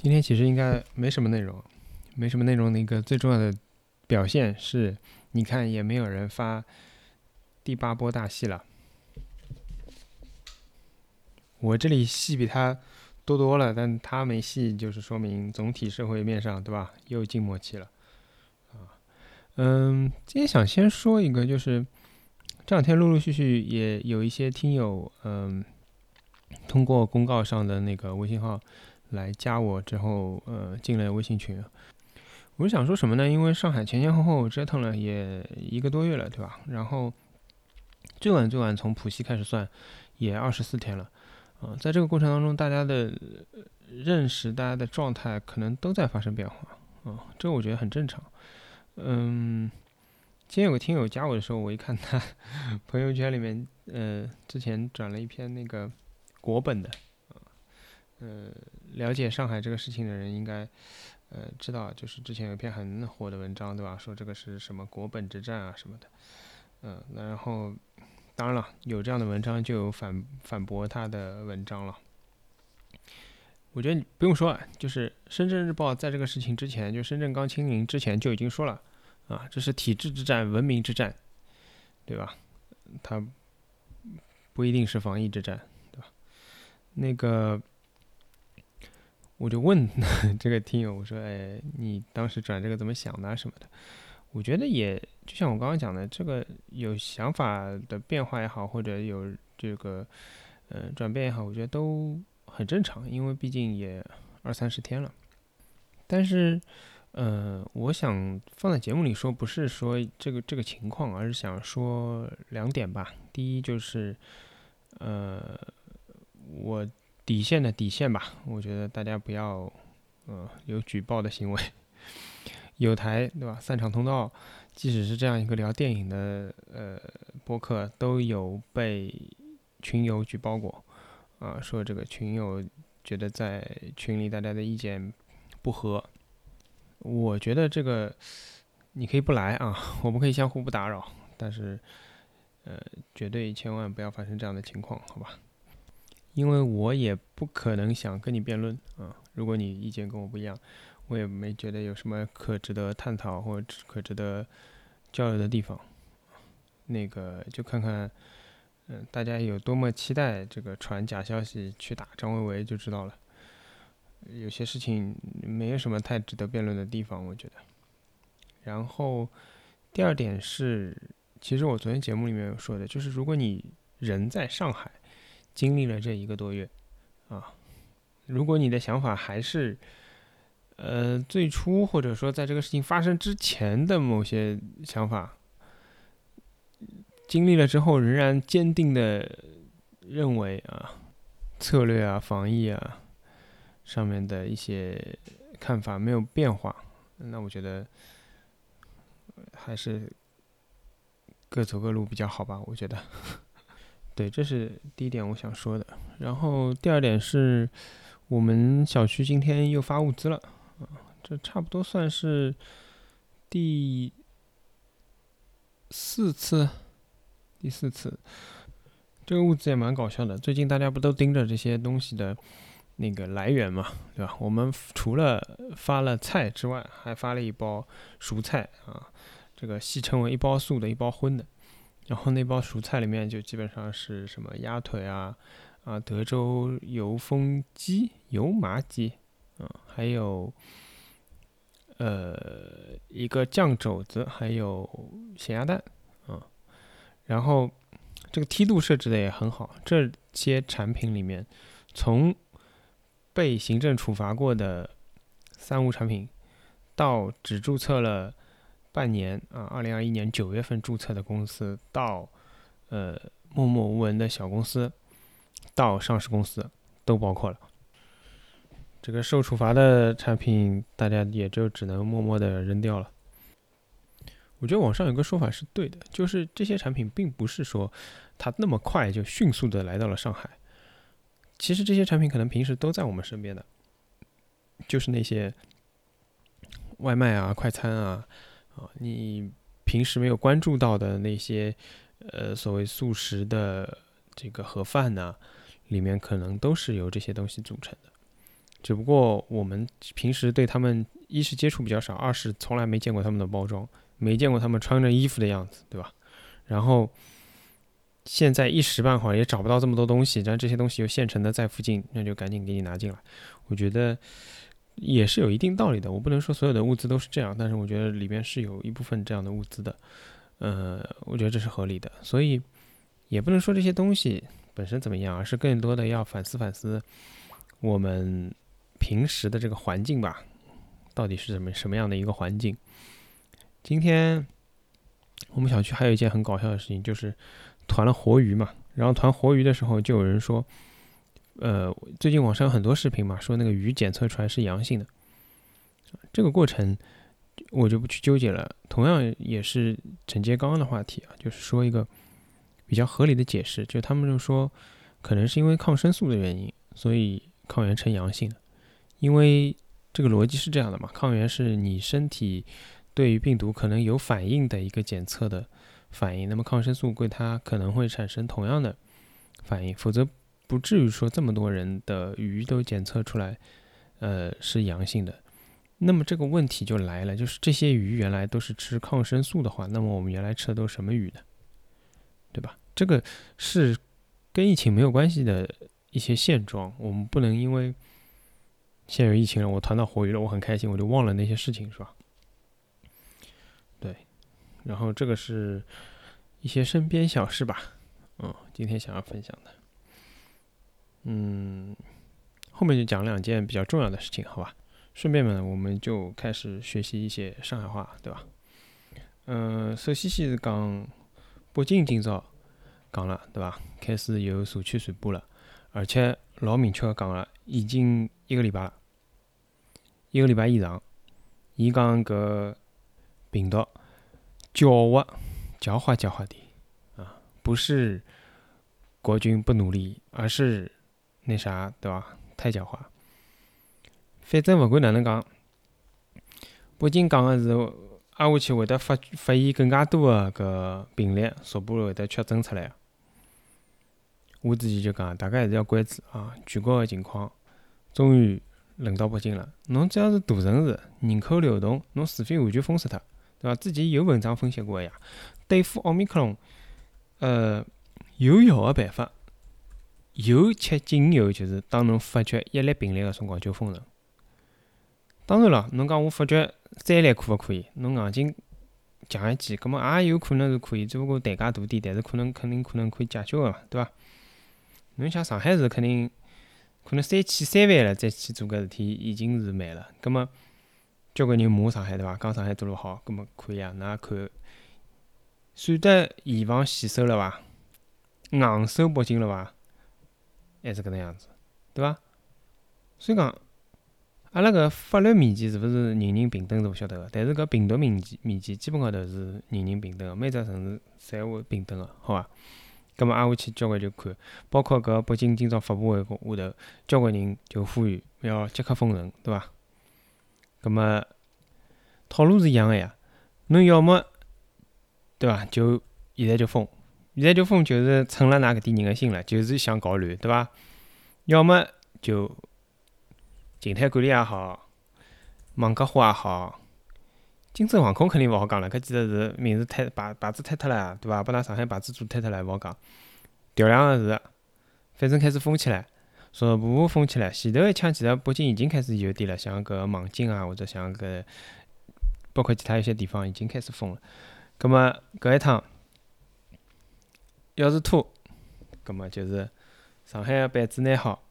今天其实应该没什么内容，没什么内容的一个最重要的表现是，你看也没有人发第八波大戏了。我这里戏比他多多了，但他没戏，就是说明总体社会面上，对吧？又静默期了。啊，嗯，今天想先说一个，就是这两天陆陆续续也有一些听友，嗯，通过公告上的那个微信号。来加我之后，呃，进了微信群。我是想说什么呢？因为上海前前后后折腾了也一个多月了，对吧？然后最晚最晚从浦西开始算，也二十四天了。啊，在这个过程当中，大家的认识、大家的状态可能都在发生变化。啊，这我觉得很正常。嗯，今天有个听友加我的时候，我一看他 朋友圈里面，呃，之前转了一篇那个国本的。呃，了解上海这个事情的人应该，呃，知道就是之前有一篇很火的文章，对吧？说这个是什么国本之战啊什么的，嗯，然后当然了，有这样的文章就有反反驳他的文章了。我觉得你不用说，就是深圳日报在这个事情之前，就深圳刚清零之前就已经说了，啊，这是体制之战、文明之战，对吧？它不一定是防疫之战，对吧？那个。我就问 这个听友，我说：“哎，你当时转这个怎么想的啊什么的？”我觉得也就像我刚刚讲的，这个有想法的变化也好，或者有这个嗯转变也好，我觉得都很正常，因为毕竟也二三十天了。但是，呃，我想放在节目里说，不是说这个这个情况，而是想说两点吧。第一就是，呃，我。底线的底线吧，我觉得大家不要，呃，有举报的行为。有台对吧？散场通道，即使是这样一个聊电影的呃播客，都有被群友举报过，啊，说这个群友觉得在群里大家的意见不合。我觉得这个你可以不来啊，我们可以相互不打扰，但是呃，绝对千万不要发生这样的情况，好吧？因为我也不可能想跟你辩论啊，如果你意见跟我不一样，我也没觉得有什么可值得探讨或可值得交流的地方。那个就看看，嗯，大家有多么期待这个传假消息去打张维维就知道了。有些事情没有什么太值得辩论的地方，我觉得。然后第二点是，其实我昨天节目里面有说的，就是如果你人在上海。经历了这一个多月，啊，如果你的想法还是，呃，最初或者说在这个事情发生之前的某些想法，经历了之后仍然坚定的认为啊，策略啊、防疫啊上面的一些看法没有变化，那我觉得还是各走各路比较好吧，我觉得。对，这是第一点我想说的。然后第二点是，我们小区今天又发物资了，啊，这差不多算是第四次，第四次。这个物资也蛮搞笑的，最近大家不都盯着这些东西的那个来源嘛，对吧？我们除了发了菜之外，还发了一包蔬菜啊，这个戏称为一包素的，一包荤的。然后那包蔬菜里面就基本上是什么鸭腿啊，啊德州油风鸡、油麻鸡，啊还有呃一个酱肘子，还有咸鸭蛋，啊，然后这个梯度设置的也很好。这些产品里面，从被行政处罚过的三无产品，到只注册了。半年啊，二零二一年九月份注册的公司，到呃默默无闻的小公司，到上市公司都包括了。这个受处罚的产品，大家也就只能默默的扔掉了。我觉得网上有个说法是对的，就是这些产品并不是说它那么快就迅速的来到了上海。其实这些产品可能平时都在我们身边的，就是那些外卖啊、快餐啊。啊，你平时没有关注到的那些，呃，所谓素食的这个盒饭呢，里面可能都是由这些东西组成的。只不过我们平时对他们一是接触比较少，二是从来没见过他们的包装，没见过他们穿着衣服的样子，对吧？然后现在一时半会儿也找不到这么多东西，然后这些东西又现成的在附近，那就赶紧给你拿进来。我觉得也是有一定道理的。我不能说所有的物资都是这样，但是我觉得里面是有一部分这样的物资的。呃，我觉得这是合理的，所以也不能说这些东西本身怎么样，而是更多的要反思反思我们平时的这个环境吧，到底是什么什么样的一个环境？今天我们小区还有一件很搞笑的事情，就是团了活鱼嘛，然后团活鱼的时候就有人说，呃，最近网上有很多视频嘛，说那个鱼检测出来是阳性的，这个过程。我就不去纠结了。同样也是承接刚刚的话题啊，就是说一个比较合理的解释，就他们就说可能是因为抗生素的原因，所以抗原呈阳性的。因为这个逻辑是这样的嘛，抗原是你身体对于病毒可能有反应的一个检测的反应，那么抗生素对它可能会产生同样的反应，否则不至于说这么多人的鱼都检测出来，呃，是阳性的。那么这个问题就来了，就是这些鱼原来都是吃抗生素的话，那么我们原来吃的都是什么鱼呢？对吧？这个是跟疫情没有关系的一些现状，我们不能因为现有疫情了，我团到活鱼了，我很开心，我就忘了那些事情，是吧？对，然后这个是一些身边小事吧，嗯，今天想要分享的，嗯，后面就讲两件比较重要的事情，好吧？顺便呢，我们就开始学习一些上海话，对吧？嗯，首先先是讲北京今朝讲了，对吧？开始有社区传播了，而且老明确个讲了，已经一个礼拜了，一个礼拜以上。伊讲搿病毒狡猾，狡猾狡猾的啊，不是国军不努力，而是那啥，对伐？太狡猾。反正勿管哪能讲，北京讲个是挨下去会得发发现更加多个搿病例，逐步会得确诊出来。我之前就讲，大家还是要关注啊，全国个情况。终于轮到北京了。侬只要是大城市，人口流动，侬除非完全封死脱，对伐？之前有文章分析过个呀，对付奥密克戎，呃，有效个办法，有且仅有就是当侬发觉一例病例个辰光就封城。当然了，侬讲我发觉三例可勿可以？侬硬劲强一记，葛末也有可能是可以，只不过代价大点，但是可能肯定可能可以解决个嘛，对伐？侬像上海市肯定可能三千三万了再去做搿事体已经是慢了，葛末交关人骂上海对伐？讲上海做了好，葛末可以啊，㑚看算得严防死守了伐？硬守北京了伐？还是搿能样子，对伐？所以讲。阿拉搿法律面前是勿是人人平等是勿晓得个，但是搿病毒面前面前基本高头是人人平等个，每只城市侪会平等个，好伐？葛末挨下去交关就看，包括搿北京今朝发布会下头，交关人就呼吁要即刻封城，对伐？葛末套路是一样个呀，侬要么对伐？就现在就封，现在就封就是趁了㑚搿点人个心了，就是想搞乱，对伐？要么就。静态管理也好，网格化也好，金州航空肯定勿好讲了，搿几个字名字太牌牌子太脱了，对伐？把㑚上海牌子做脱脱了，勿好讲。调两个字，反正开始封起来，逐步封起来。前头一枪其实北京已经开始有点了，像搿望京啊，或者像搿，包括其他一些地方已经开始封了。葛末搿一趟要是拖，葛末就是上海个板子拿好。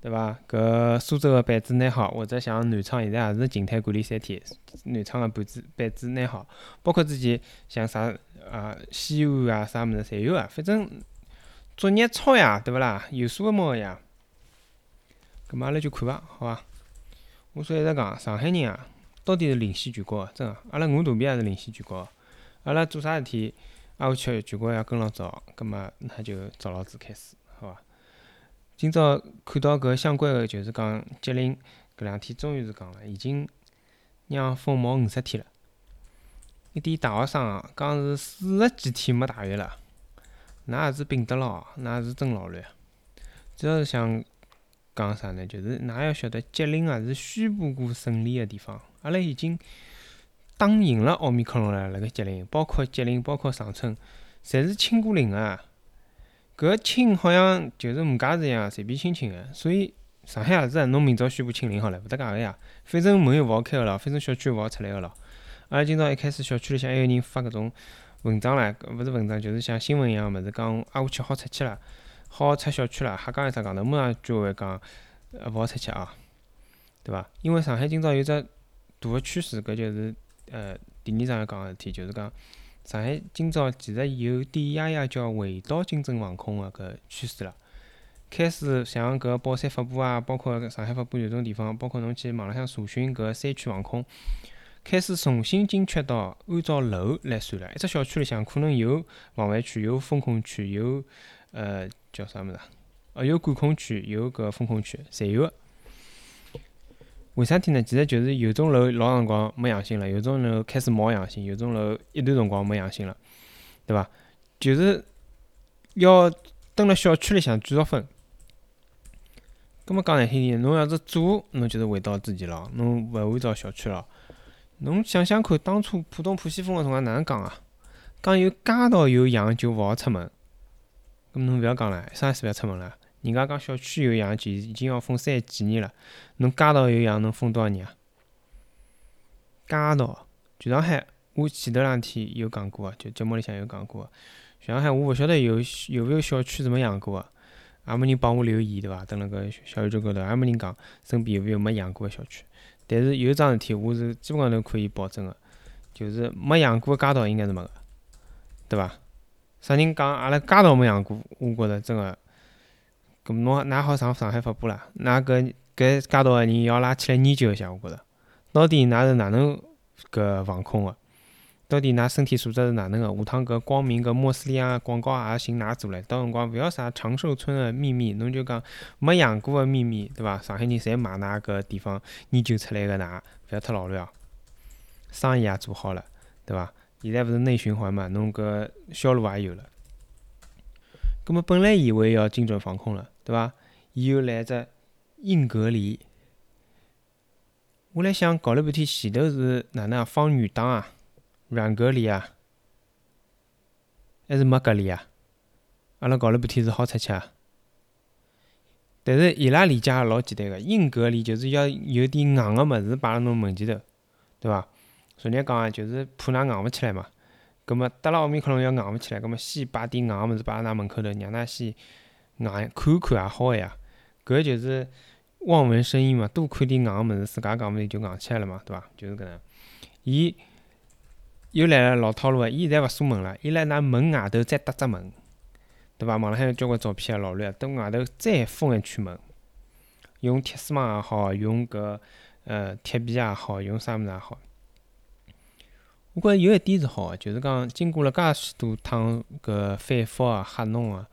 对伐？搿苏州个板子拿好，或者像南昌现在也是静态管理三天。南昌个板子板子拿好，包括之前像啥啊西安啊啥物事侪有啊。反正作业抄呀，对勿啦？有数个猫呀。搿么阿拉就看伐，好伐？我所以一直讲，上海人啊，到底是领先全国个，真个。阿拉饿肚皮也是领先全国个。阿拉做啥事体，挨下去全国要跟牢早，搿么那就早老子开始，好伐？今朝看到搿相关个，就是讲吉林搿两天终于是讲了，已经让封毛五十天了。一点大学生啊，讲是四十几天没汏浴了，那也是病得牢，那是真老乱。主要是想讲啥呢？就是㑚要晓得，吉林啊是宣布过胜利个地方，阿拉已经打赢了奥密克戎了。辣盖吉林，包括吉林，包括长春，侪是清过零个。搿清好像就是五家子一样，随便清清个。所以上海也是，侬明朝宣布清零好了，勿搭界个呀。反正门又勿好开个咯，反正小区又勿好出来个咯。阿拉今朝一开始小区里向还有人发搿种文章唻，勿是文章，就是像新闻一样物事，讲挨下去好出去了。好出小区了，瞎讲一只戆头，马上居委会讲，呃，勿好出去啊，对伐？因为上海今朝有只大个趋势，搿就是呃第二桩要讲个事体，就是讲上海今朝其实有点呀呀叫回到精准防控个搿趋势了。开始像搿宝山发布啊，包括上海发布有种地方，包括侬去网浪向查询搿山区防控，开始重新精确到按照楼来算了。一只小区里向可能有防范区，有风控区，有呃。叫啥物事啊？哦，有管控区，有搿风控区，侪有个。为啥体呢？其实就是有种楼老长辰光没阳性了，有种楼开始冒阳性，有种楼一段辰光没阳性了，对伐？就是要蹲辣小区里向继续分。葛末讲难听点，侬要是做，侬就是回到之前了，侬勿按照小区了。侬想想看，当初浦东浦西封个辰光哪能讲啊？讲有街道有阳就勿好出门。咁侬勿要讲了，啥意思勿要出门了？人家讲小区有养就已经要封三几年了，侬街道有养能封多少年啊？街道，全上海，我前头两天有讲过啊，就节目里向有讲过。全上海我勿晓得有有勿有小区是没养过个，也没人帮我留言对伐？等辣个小宇宙高头也没人讲身边有勿有没养过个小区。但是有桩事体我是基本上都可以保证个，就是没养过个街道应该是没个，对伐？啥人讲阿拉街道没养过？我觉着真个，搿侬㑚好上上海发布啦？㑚搿搿街道个人要拉起来研究一下，我觉着，到底㑚是哪能搿防控个？到底㑚身体素质是哪能个？下趟搿光明搿莫斯利亚广告也寻㑚做唻，到辰光勿要啥长寿村个秘密，侬就讲没养过个秘密，对伐？上海人侪买㑚搿地方研究出来个㑚，勿要太老了哦。生意也做好了，对伐？现在勿是内循环嘛，侬搿销路也有了。葛末本来以为要精准防控了，对伐？伊又来只硬隔离。我来想搞了半天，前头是哪能啊？放软档啊？软隔离啊？还是没隔离啊？阿拉搞了半天是好出去啊？但是伊拉理解也老简单个，硬隔离就是要有点硬个物事摆辣侬门前头，对伐？昨日讲啊，就是怕㑚硬勿起来嘛。葛末得了奥密克戎要硬勿起来，葛末先摆点硬个物事摆辣㑚门口头，让㑚先硬看看也好个呀。搿就是望文生义嘛，多看点硬个物事，自家讲勿定就硬起来了嘛，对伐？就是搿能。伊又来了老套路个，伊现在勿锁门了，伊辣㑚门外头再搭只门，对伐？网浪向有交关照片啊，老乱，等外头再封一圈门，用铁丝网也好，用搿呃铁皮也好，用啥物事也好。我觉着有一点是好个，就是讲经过了介许多趟搿反复啊、吓侬啊，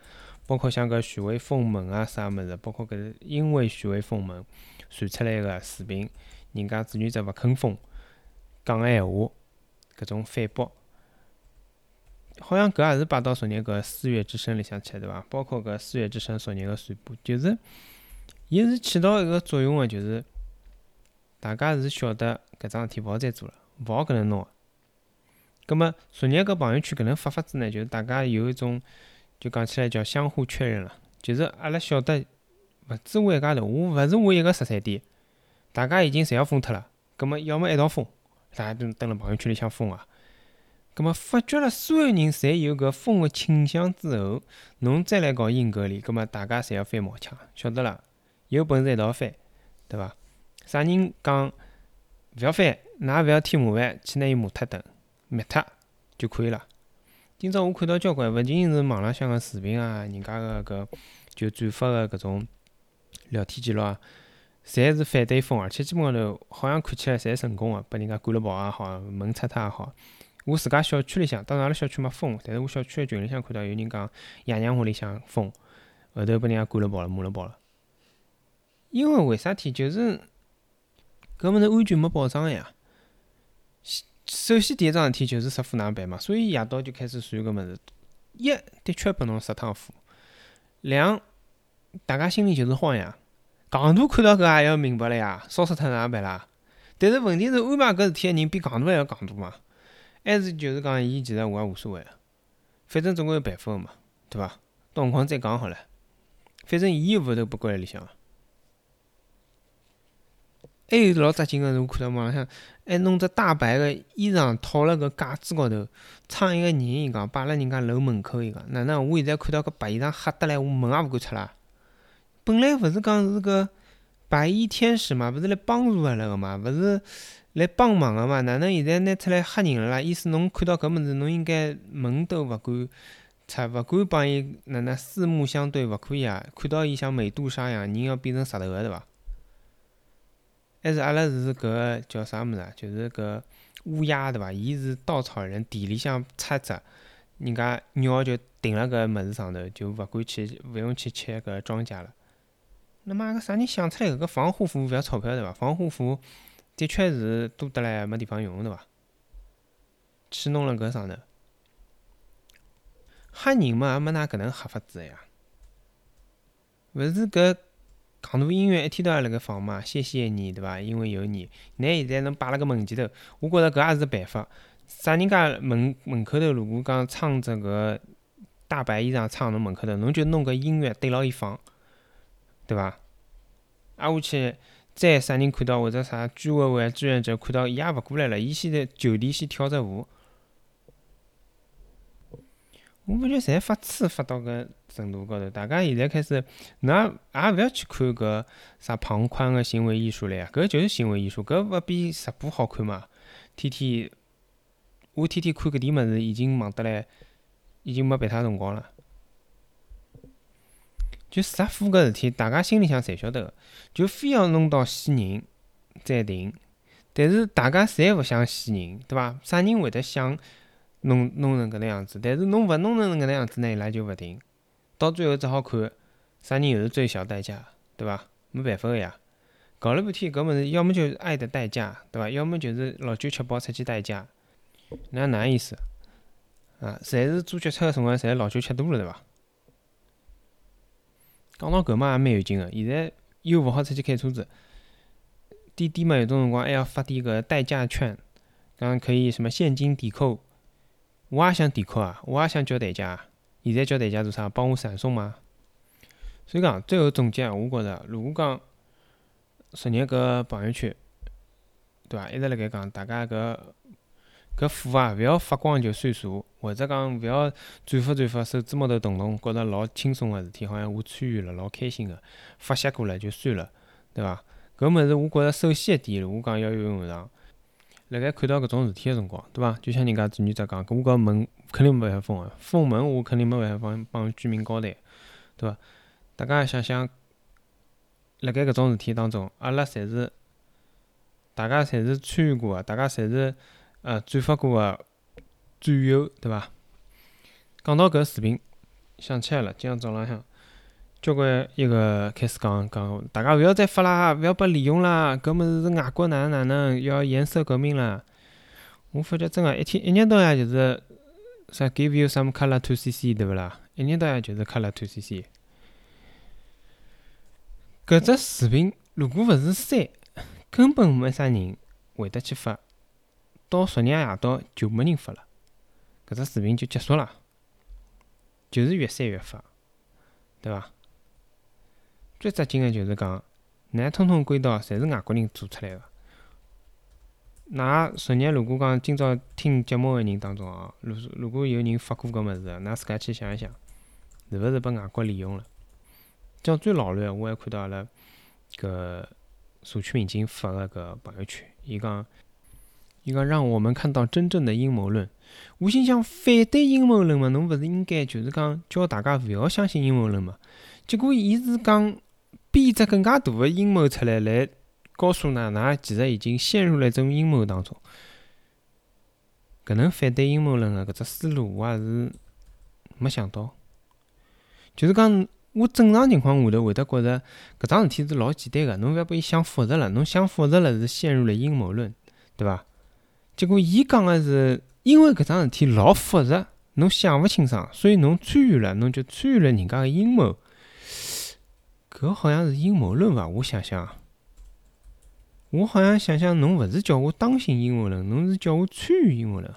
包括像搿徐汇封门啊啥物事，包括搿因为徐汇封门传出来个视频，人家志愿者勿肯封讲个闲话，搿种反驳，好像搿也是摆到昨日搿四月之声里向去对伐？包括搿四月之声昨日个传播，就是伊是起到一个作用个，就是大家是晓得搿桩事体勿好再做了，勿好搿能弄个。葛末昨日搿朋友圈搿能发法子呢，就是大家有一种，就讲起来叫相互确认了。就是阿拉晓得，勿止我一家头，我勿是我一个十三点，大家已经侪要封脱了。葛末要么一道封，大家都蹲辣朋友圈里向封啊。葛末发觉了所有人侪有搿封个倾向之后，侬再来搞硬隔离，葛末大家侪要翻毛腔，晓得了，有本事一道翻，对伐？啥人讲勿要翻，㑚勿要添麻烦，去拿伊骂脱等。灭脱就可以了。今朝我看到交关，勿仅仅是网浪向个视频啊，人家个搿就转发个搿种聊天记录啊，侪是反对封，而且基本上头好像看起来侪成功个，拨人家赶了跑也好，门拆脱也好。我自家小区里向，当然阿拉小区没封，但是我小区个群里向看到有人讲爷娘屋里向封，后头拨人家赶了跑了，骂了跑了。因为为啥体就是搿物事安全没保障个呀？首先，第一桩事体就是杀火哪能办嘛，所以夜到就开始传搿物事。一，的确拨侬杀趟火；两，大家心里就是慌呀。戆大看到搿也要明白了呀，烧死脱哪能办啦？但是问题是安排搿事体个人比戆大还要戆大嘛？还是就是讲伊其实我也无所谓，反正总归有办法个嘛，对伐？辰光再讲好了，反正伊又勿头不关辣里向个。还有老扎劲个，我看到网浪向还弄只大白个衣裳套辣搿架子高头，撑一个人，伊讲摆辣人家楼门口，伊讲哪能？我现在看到搿白衣裳吓得来，我门也勿敢出啦。本来勿是讲是个白衣天使嘛，勿是来帮助阿拉个嘛，勿是来帮忙个嘛？哪能现在拿出来吓人了啦？意思侬看到搿物事，侬应该门都勿敢出，勿敢帮伊哪能四目相对，勿可以啊！看到伊像美杜莎一样，人要变成石头个，对伐？还是阿拉是搿叫啥物事啊？就是搿乌鸦对伐？伊是稻草人，地里向插只，人家鸟就顶辣搿物事上头，就勿敢去，勿用去吃搿庄稼了。那么个啥人想出来搿个防护服勿要钞票对伐？防护服的确是多得来没地方用对伐？去弄了搿上头，吓人嘛也没㑚搿能吓法子呀？勿是搿。戆大音乐一天到晚辣盖放嘛，谢谢你，对伐？因为有你，拿现在侬摆辣个门前头，我觉着搿也是个办法。啥人家门门口头如果讲唱着搿大白衣裳唱侬门口头，侬就弄个音乐对牢伊放，对伐？挨下去再啥人看到或者啥居委会志愿者看到，伊也勿过来了，伊先在就地先跳只舞。我感觉侪发痴发到搿程度高头，大家现在开始，㑚也勿要去看搿啥庞宽个行为艺术了呀，搿就是行为艺术，搿勿比直播好看嘛？天天我天天看搿点物事，已经忙得来，已经没别他辰光了。就直播搿事体，大家心里向侪晓得个，就非要弄到死人再停，但是大家侪勿想死人，对伐？啥人会得想？弄弄成搿能样子，但是侬勿弄成搿能样子呢，伊拉就勿停，到最后只好看啥人又是最小代价，对伐？没办法个呀，搞了半天搿物事，要么就是爱的代价，对伐？要么就是老酒吃饱出去代价，那哪意思？啊，侪是做决策个辰光，侪老酒吃多了，对伐？讲到搿嘛也蛮有劲个，现在又勿好出去开车子，滴滴嘛有种辰光还要发点搿代驾券，讲可以什么现金抵扣。我也想抵扣啊，我也想交代价。现在交代价做啥？帮我闪送吗？所以讲，最后总结，我觉着，如果讲昨日搿朋友圈，对伐？一直辣盖讲，大家搿搿火啊，勿要发光就算数，或者讲勿要转发转发，手指毛头动动，觉着老轻松个事体，好像我参与了，老开心个，发泄过了就算了，对伐？搿物事，我觉着首先一点，我讲要有用上。辣盖看到搿种事体个辰光，对伐？就像人家志愿者讲，我搿门肯定没办法封个，封门我肯定没办法帮帮居民交代，对伐？大家想想，辣盖搿种事体当中，阿拉侪是，大家侪是参与过个，大家侪是呃转发过个战友，对伐？讲到搿视频，想起来了，今朝早浪向。交关一个开始讲讲，大家勿要再发啦，勿要被利用啦，搿物事是外国哪能哪能要颜色革命啦。我发觉真个一天一日到夜就是啥 give you some color to see see 对勿啦？一日到夜就是 color to see see。搿只视频如果勿是删，根本没啥人会得去发。到昨日夜到就没人发了，搿只视频就结束了，就是越删越发，对伐？最扎劲个就是讲，㑚通通归到侪是外国人做出来个。㑚昨日如果讲今朝听节目个人当中哦，如如果有人发过搿物事个，㑚自家去想一想，是勿是被外国利用了？讲最老卵，我还看到阿拉搿社区民警发个搿朋友圈，伊讲，伊讲让我们看到真正的阴谋论。我心想，反对阴谋论嘛，侬勿是应该就是讲叫大家勿要相信阴谋论嘛？结果伊是讲。编只更加大的阴谋出来，来告诉㑚，㑚其实已经陷入了一种阴谋当中。搿能反对阴谋论个搿只思路，我也是没想到。就是讲，我正常情况下头会得觉着搿桩事体是老简单个，侬勿要把伊想复杂了，侬想复杂了是陷入了阴谋论，对伐？结果伊讲个是，因为搿桩事体老复杂，侬想勿清爽，所以侬参与了，侬就参与了人家个阴谋。搿好像是阴谋论伐？我想想，我好像想想，侬勿是叫我当心阴谋论，侬是叫我参与阴谋论。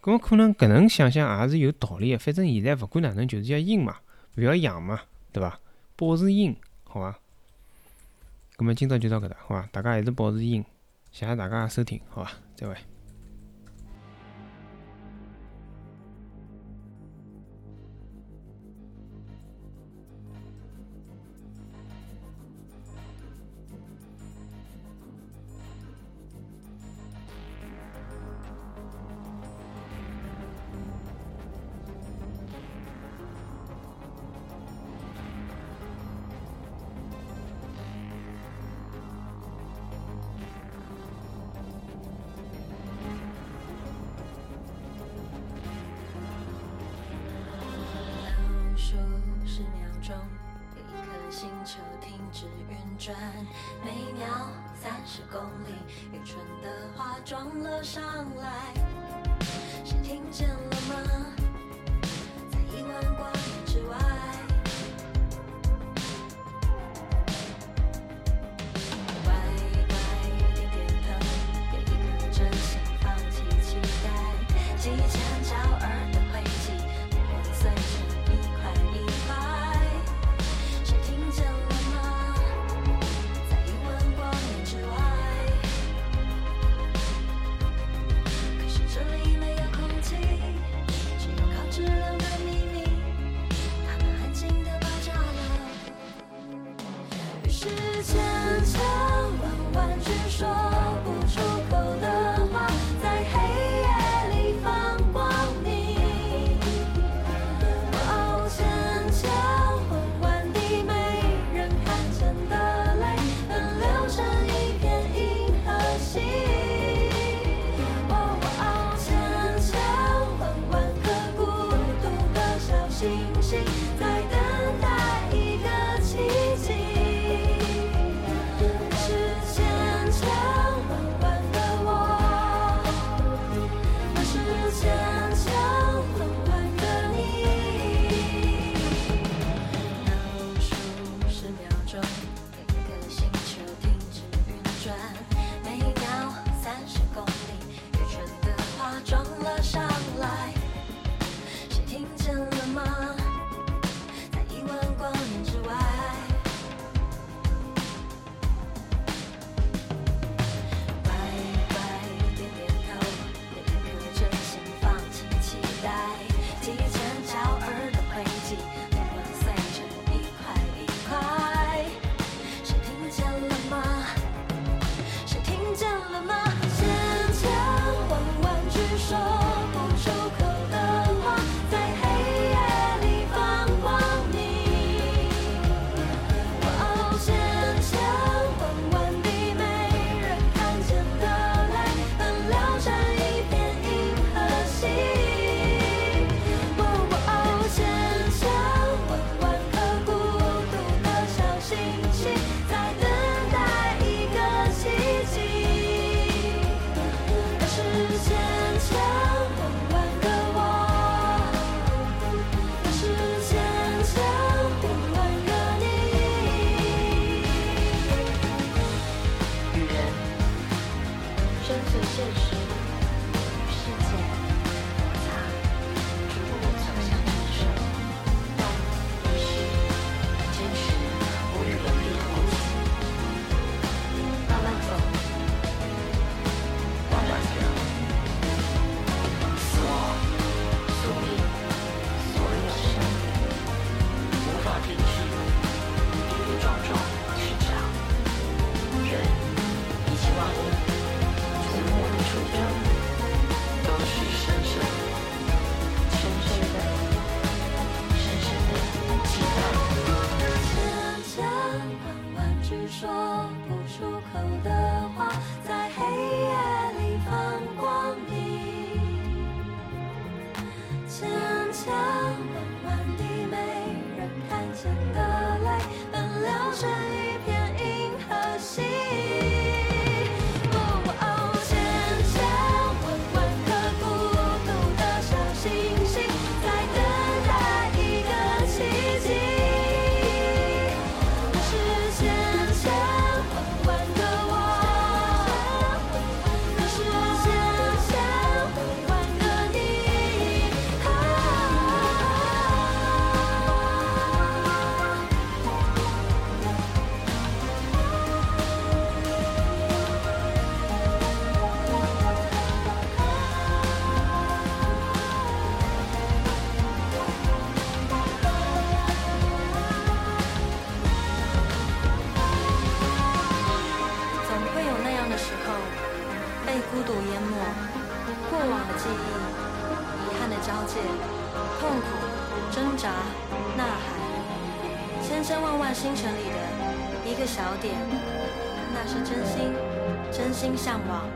搿可能搿能想想也是有道理个。反正现在勿管哪能，就是要阴嘛，勿要阳嘛，对伐？保持阴，好伐？搿么今朝就到搿搭，好伐？大家还是保持阴，谢谢大家收听，好伐？再会。星球停止运转每秒三十公里愚蠢的话撞了上来。谁听见了吗？die. 不出口的话在黑夜里放光明。渐渐慢慢地没人看见的泪奔流着向往，